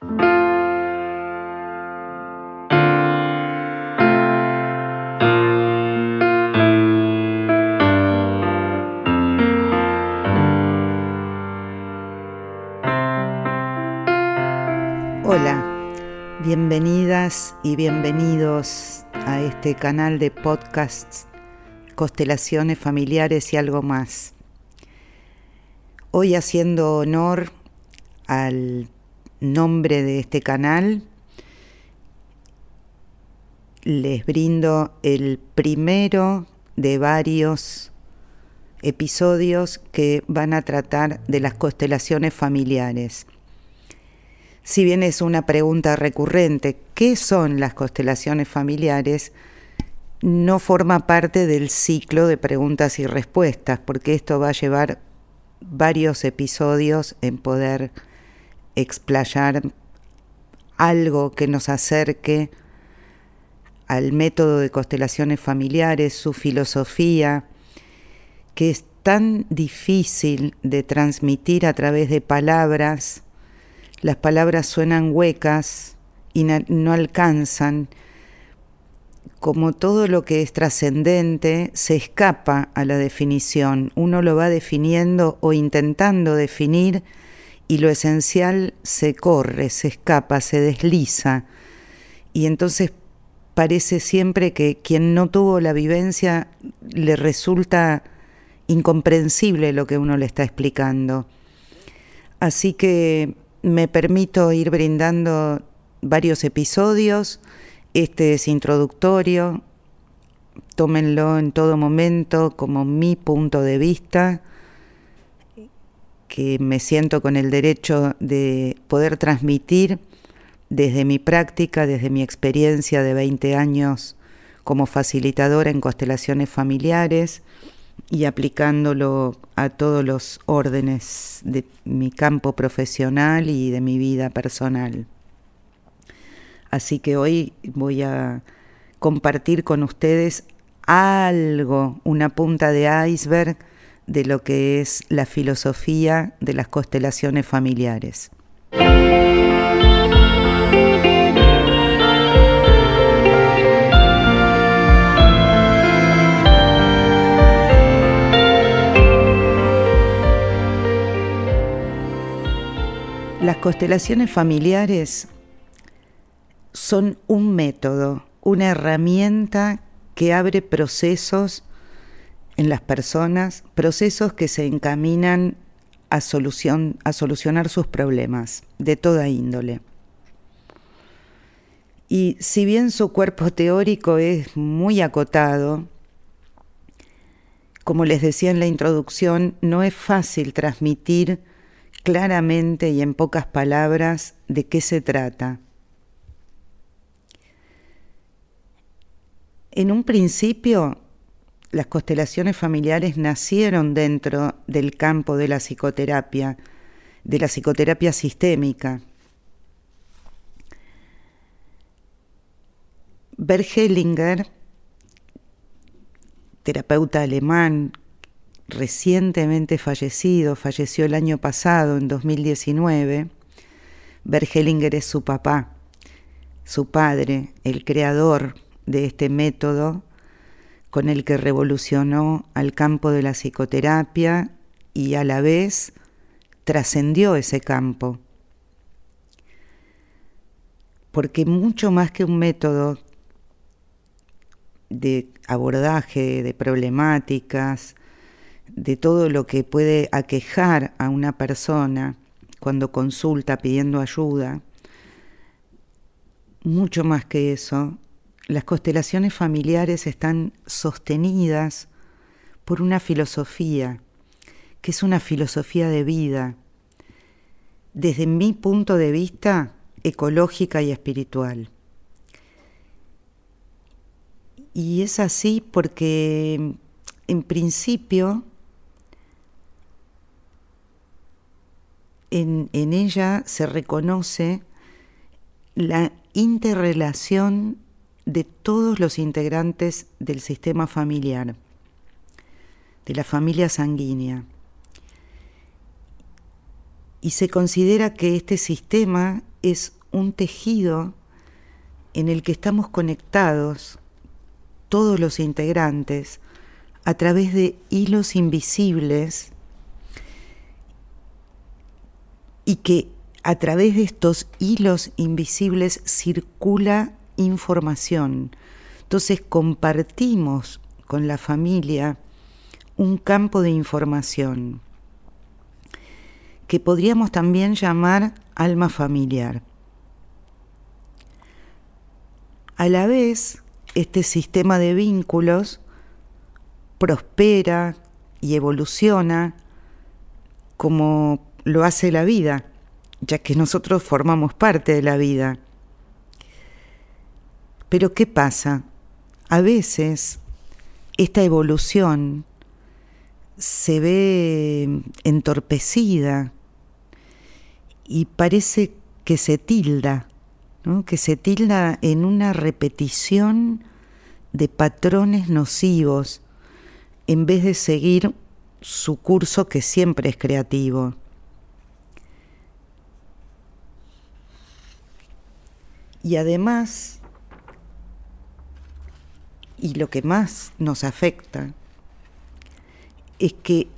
Hola, bienvenidas y bienvenidos a este canal de podcasts Constelaciones Familiares y algo más. Hoy haciendo honor al nombre de este canal, les brindo el primero de varios episodios que van a tratar de las constelaciones familiares. Si bien es una pregunta recurrente, ¿qué son las constelaciones familiares? No forma parte del ciclo de preguntas y respuestas, porque esto va a llevar varios episodios en poder explayar algo que nos acerque al método de constelaciones familiares, su filosofía, que es tan difícil de transmitir a través de palabras, las palabras suenan huecas y no alcanzan, como todo lo que es trascendente, se escapa a la definición. Uno lo va definiendo o intentando definir y lo esencial se corre, se escapa, se desliza. Y entonces parece siempre que quien no tuvo la vivencia le resulta incomprensible lo que uno le está explicando. Así que me permito ir brindando varios episodios este es introductorio, tómenlo en todo momento como mi punto de vista, que me siento con el derecho de poder transmitir desde mi práctica, desde mi experiencia de 20 años como facilitadora en constelaciones familiares y aplicándolo a todos los órdenes de mi campo profesional y de mi vida personal. Así que hoy voy a compartir con ustedes algo, una punta de iceberg de lo que es la filosofía de las constelaciones familiares. Las constelaciones familiares son un método, una herramienta que abre procesos en las personas, procesos que se encaminan a, solución, a solucionar sus problemas de toda índole. Y si bien su cuerpo teórico es muy acotado, como les decía en la introducción, no es fácil transmitir claramente y en pocas palabras de qué se trata. En un principio, las constelaciones familiares nacieron dentro del campo de la psicoterapia, de la psicoterapia sistémica. Bert Hellinger, terapeuta alemán, recientemente fallecido, falleció el año pasado, en 2019. Bert Hellinger es su papá, su padre, el creador de este método con el que revolucionó al campo de la psicoterapia y a la vez trascendió ese campo. Porque mucho más que un método de abordaje de problemáticas, de todo lo que puede aquejar a una persona cuando consulta pidiendo ayuda, mucho más que eso, las constelaciones familiares están sostenidas por una filosofía, que es una filosofía de vida, desde mi punto de vista, ecológica y espiritual. Y es así porque, en principio, en, en ella se reconoce la interrelación de todos los integrantes del sistema familiar, de la familia sanguínea. Y se considera que este sistema es un tejido en el que estamos conectados todos los integrantes a través de hilos invisibles y que a través de estos hilos invisibles circula información. Entonces compartimos con la familia un campo de información que podríamos también llamar alma familiar. A la vez, este sistema de vínculos prospera y evoluciona como lo hace la vida, ya que nosotros formamos parte de la vida. Pero ¿qué pasa? A veces esta evolución se ve entorpecida y parece que se tilda, que se tilda en una repetición de patrones nocivos en vez de seguir su curso que siempre es creativo. Y además, y lo que más nos afecta, es que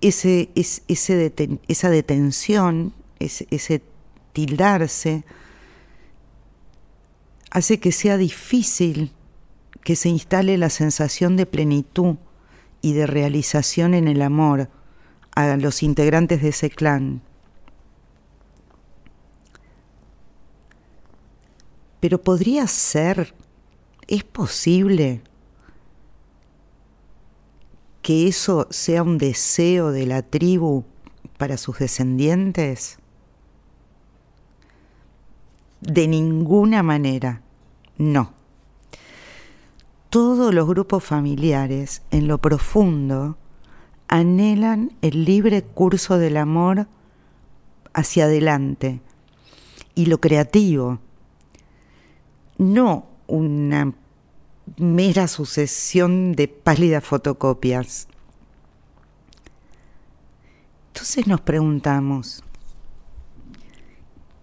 ese, ese esa detención, ese, ese tildarse, hace que sea difícil que se instale la sensación de plenitud y de realización en el amor a los integrantes de ese clan. Pero podría ser, es posible que eso sea un deseo de la tribu para sus descendientes? De ninguna manera, no. Todos los grupos familiares, en lo profundo, anhelan el libre curso del amor hacia adelante y lo creativo, no una mera sucesión de pálidas fotocopias. Entonces nos preguntamos,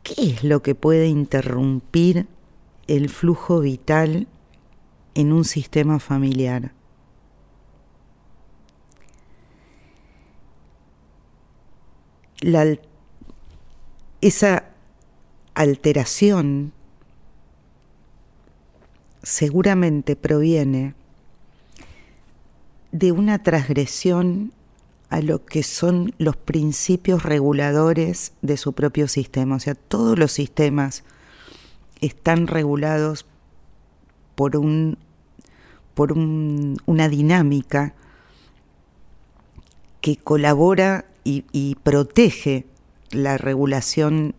¿qué es lo que puede interrumpir el flujo vital en un sistema familiar? esa alteración seguramente proviene de una transgresión a lo que son los principios reguladores de su propio sistema. O sea, todos los sistemas están regulados por, un, por una dinámica que colabora y, y protege la regulación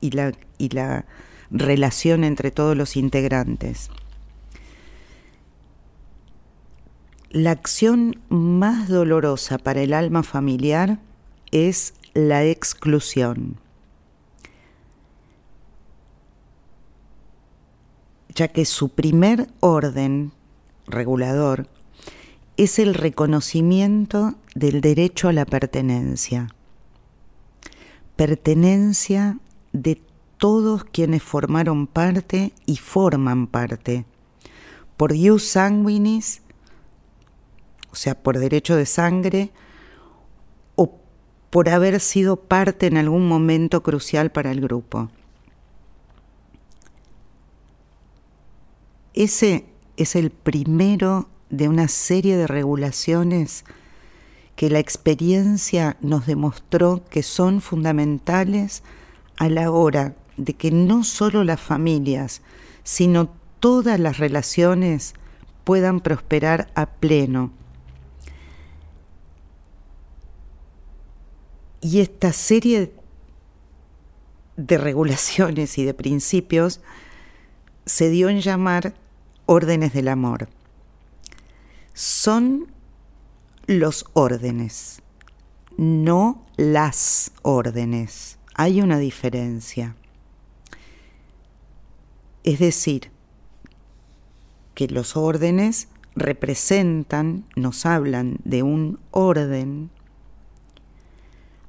y la, y la relación entre todos los integrantes. La acción más dolorosa para el alma familiar es la exclusión, ya que su primer orden regulador es el reconocimiento del derecho a la pertenencia, pertenencia de todos quienes formaron parte y forman parte, por Dios sanguinis o sea, por derecho de sangre, o por haber sido parte en algún momento crucial para el grupo. Ese es el primero de una serie de regulaciones que la experiencia nos demostró que son fundamentales a la hora de que no solo las familias, sino todas las relaciones puedan prosperar a pleno Y esta serie de regulaciones y de principios se dio en llamar órdenes del amor. Son los órdenes, no las órdenes. Hay una diferencia. Es decir, que los órdenes representan, nos hablan de un orden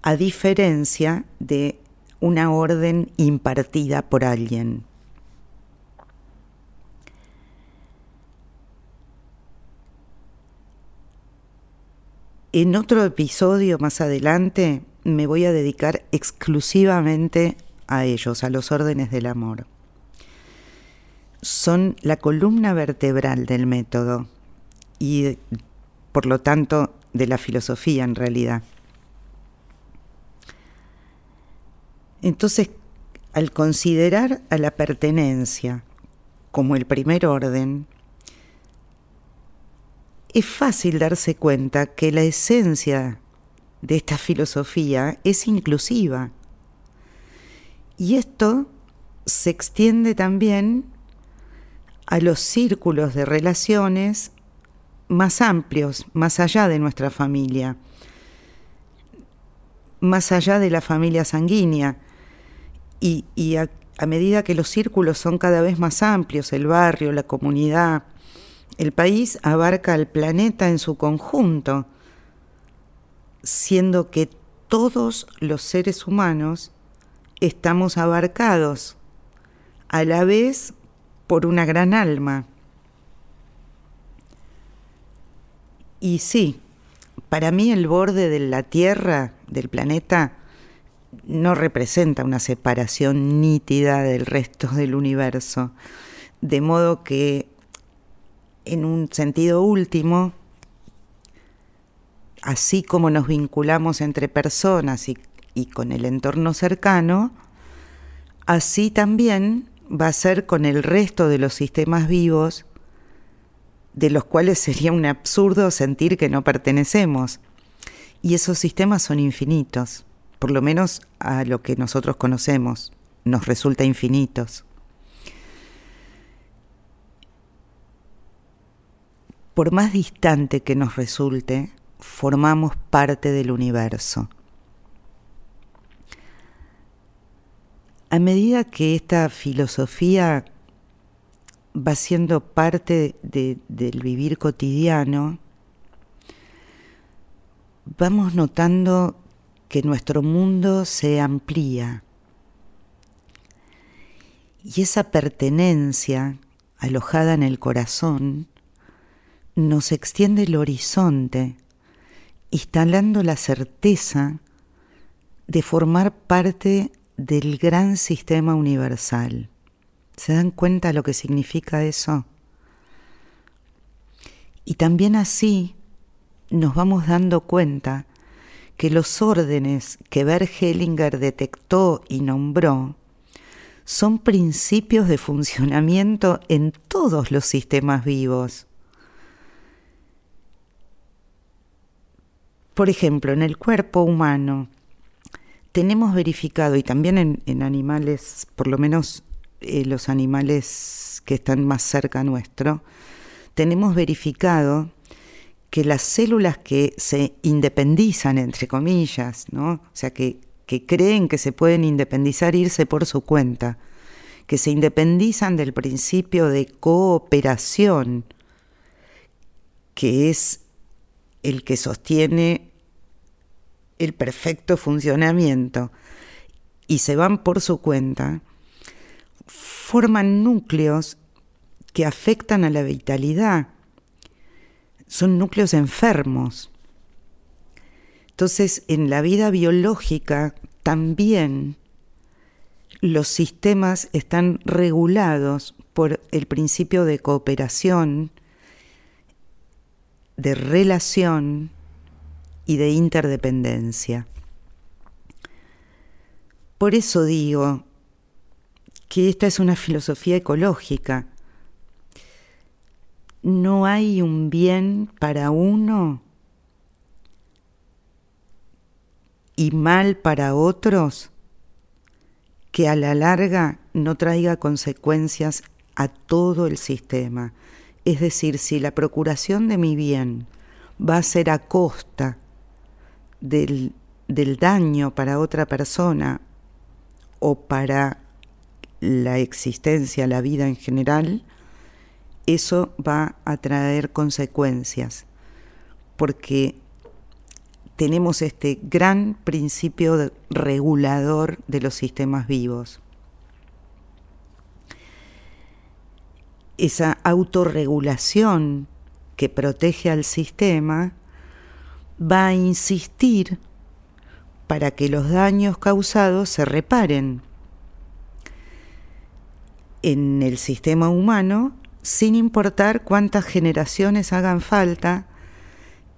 a diferencia de una orden impartida por alguien. En otro episodio más adelante me voy a dedicar exclusivamente a ellos, a los órdenes del amor. Son la columna vertebral del método y por lo tanto de la filosofía en realidad. Entonces, al considerar a la pertenencia como el primer orden, es fácil darse cuenta que la esencia de esta filosofía es inclusiva. Y esto se extiende también a los círculos de relaciones más amplios, más allá de nuestra familia, más allá de la familia sanguínea. Y, a, a medida que los círculos son cada vez más amplios, el barrio, la comunidad, el país abarca al planeta en su conjunto, siendo que todos los seres humanos estamos abarcados a la vez por una gran alma. Y sí, para mí el borde de la Tierra, del planeta, no representa una separación nítida del resto del universo, de modo que en un sentido último, así como nos vinculamos entre personas y, con el entorno cercano, así también va a ser con el resto de los sistemas vivos, de los cuales sería un absurdo sentir que no pertenecemos. Y esos sistemas son infinitos, por lo menos a lo que nosotros conocemos, nos resulta infinitos. por más distante que nos resulte, formamos parte del universo. A medida que esta filosofía va siendo parte del vivir cotidiano, vamos notando que nuestro mundo se amplía y esa pertenencia alojada en el corazón nos extiende el horizonte, instalando la certeza de formar parte del gran sistema universal. ¿Se dan cuenta lo que significa eso? Y también así nos vamos dando cuenta que los órdenes que Bert Hellinger detectó y nombró son principios de funcionamiento en todos los sistemas vivos. Por ejemplo, en el cuerpo humano tenemos verificado, y también en, animales, por lo menos eh, los animales que están más cerca nuestro, tenemos verificado que las células que se independizan, entre comillas, ¿no? o sea, que, que creen que se pueden independizar, irse por su cuenta, que se independizan del principio de cooperación, que es el que sostiene el perfecto funcionamiento y se van por su cuenta, forman núcleos que afectan a la vitalidad. Son núcleos enfermos. Entonces, en la vida biológica también los sistemas están regulados por el principio de cooperación, de relación y de interdependencia. Por eso digo que esta es una filosofía ecológica. No hay un bien para uno y mal para otros que a la larga no traiga consecuencias a todo el sistema. Es decir, si la procuración de mi bien va a ser a costa del, daño para otra persona o para la existencia, la vida en general, eso va a traer consecuencias, porque tenemos este gran principio regulador de los sistemas vivos. Esa autorregulación que protege al sistema va a insistir para que los daños causados se reparen en el sistema humano sin importar cuántas generaciones hagan falta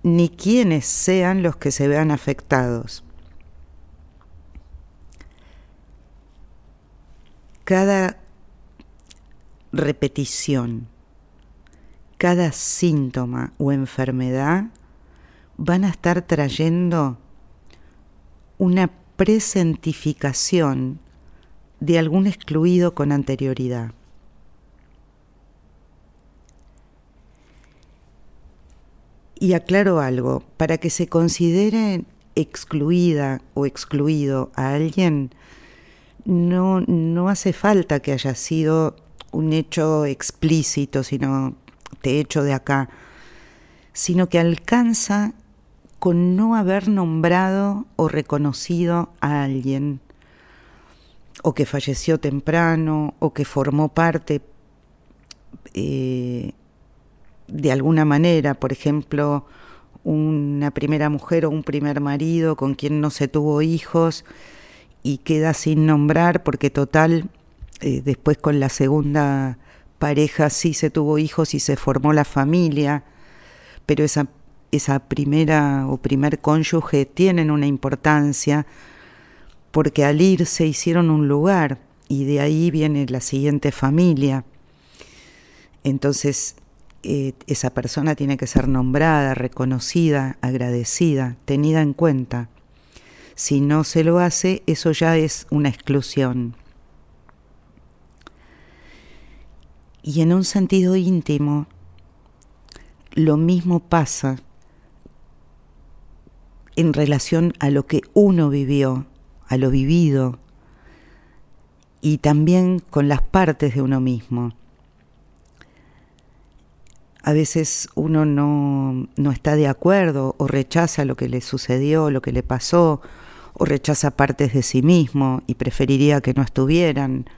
ni quiénes sean los que se vean afectados. Cada repetición, cada síntoma o enfermedad van a estar trayendo una presentificación de algún excluido con anterioridad. Y aclaro algo, para que se considere excluida o excluido a alguien, no, no hace falta que haya sido un hecho explícito, sino te hecho de acá, sino que alcanza con no haber nombrado o reconocido a alguien, o que falleció temprano, o que formó parte eh, de alguna manera, por ejemplo, una primera mujer o un primer marido con quien no se tuvo hijos y queda sin nombrar porque total, eh, después con la segunda pareja sí se tuvo hijos y se formó la familia, pero esa, esa primera o primer cónyuge tienen una importancia porque al irse hicieron un lugar y de ahí viene la siguiente familia. Entonces, eh, esa persona tiene que ser nombrada, reconocida, agradecida, tenida en cuenta. Si no se lo hace, eso ya es una exclusión. Y en un sentido íntimo, lo mismo pasa en relación a lo que uno vivió, a lo vivido, y también con las partes de uno mismo a veces uno no, está de acuerdo o rechaza lo que le sucedió, lo que le pasó, o rechaza partes de sí mismo y preferiría que no estuvieran,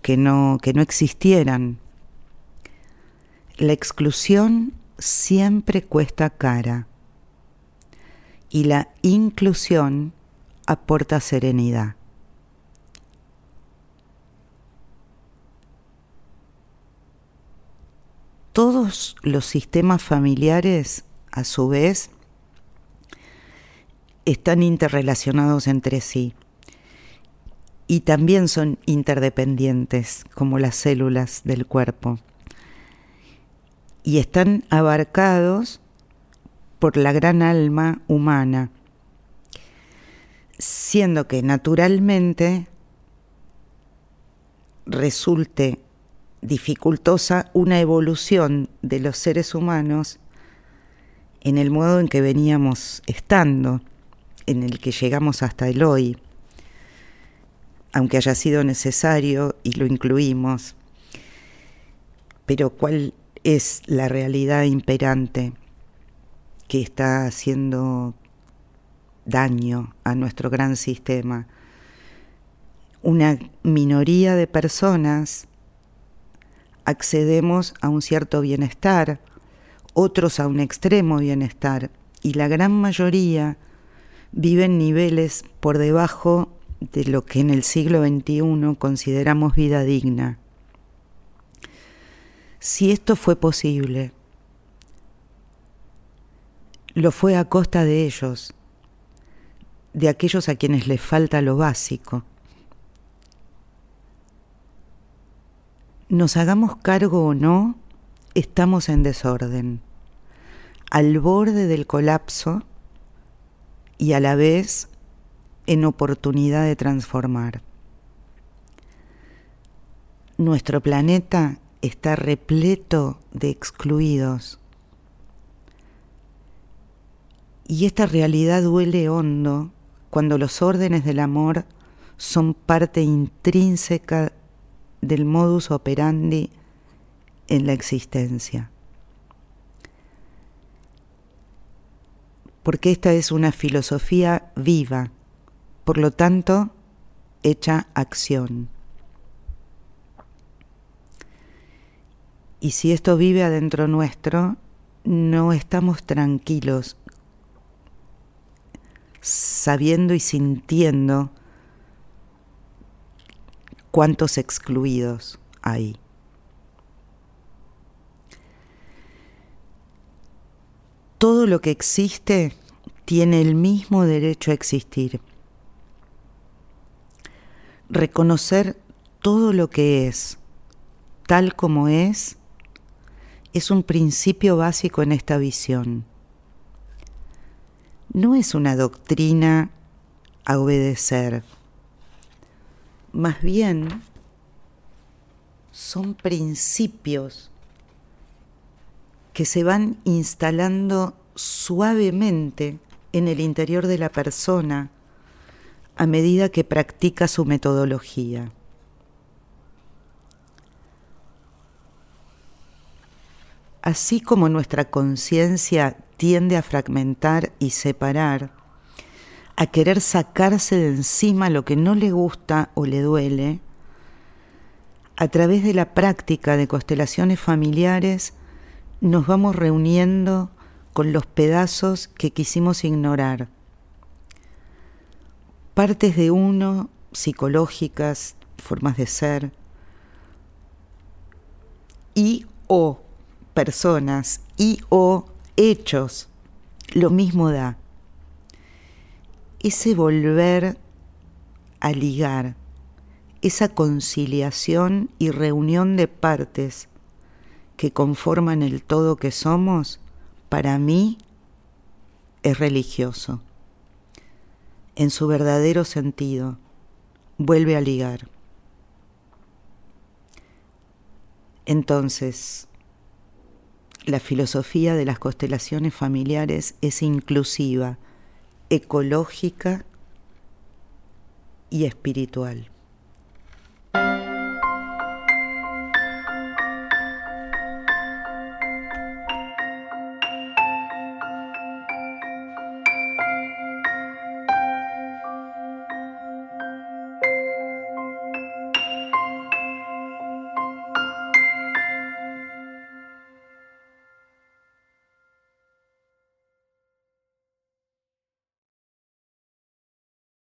que no, que no existieran. La exclusión siempre cuesta cara y la inclusión aporta serenidad. Todos los sistemas familiares, a su vez, están interrelacionados entre sí. Y también son interdependientes, como las células del cuerpo, y están abarcados por la gran alma humana, siendo que naturalmente resulte dificultosa una evolución de los seres humanos en el modo en que veníamos estando, en el que llegamos hasta el hoy, aunque haya sido necesario y lo incluimos. Pero ¿cuál es la realidad imperante que está haciendo daño a nuestro gran sistema? Una minoría de personas accedemos a un cierto bienestar, otros a un extremo bienestar, y la gran mayoría viven niveles por debajo de lo que en el siglo XXI consideramos vida digna. Si esto fue posible, lo fue a costa de ellos, de aquellos a quienes les falta lo básico. Nos hagamos cargo o no, estamos en desorden, al borde del colapso y a la vez en oportunidad de transformar. Nuestro planeta está repleto de excluidos y esta realidad duele hondo cuando los órdenes del amor son parte intrínseca del modus operandi en la existencia. porque esta es una filosofía viva, por lo tanto, hecha acción. Y si esto vive adentro nuestro, no estamos tranquilos, sabiendo y sintiendo cuántos excluidos hay. Todo lo que existe tiene el mismo derecho a existir. Reconocer todo lo que es, tal como es, es un principio básico en esta visión. No es una doctrina a obedecer, más bien son principios que se van instalando suavemente en el interior de la persona a medida que practica su metodología. así como nuestra conciencia tiende a fragmentar y separar, a querer sacarse de encima lo que no le gusta o le duele, a través de la práctica de constelaciones familiares nos vamos reuniendo con los pedazos que quisimos ignorar. Partes de uno, psicológicas, formas de ser, y o personas y o hechos, lo mismo da. Ese volver a ligar, esa conciliación y reunión de partes que conforman el todo que somos, para mí es religioso. En su verdadero sentido, vuelve a ligar. Entonces, la filosofía de las constelaciones familiares es inclusiva, ecológica y espiritual.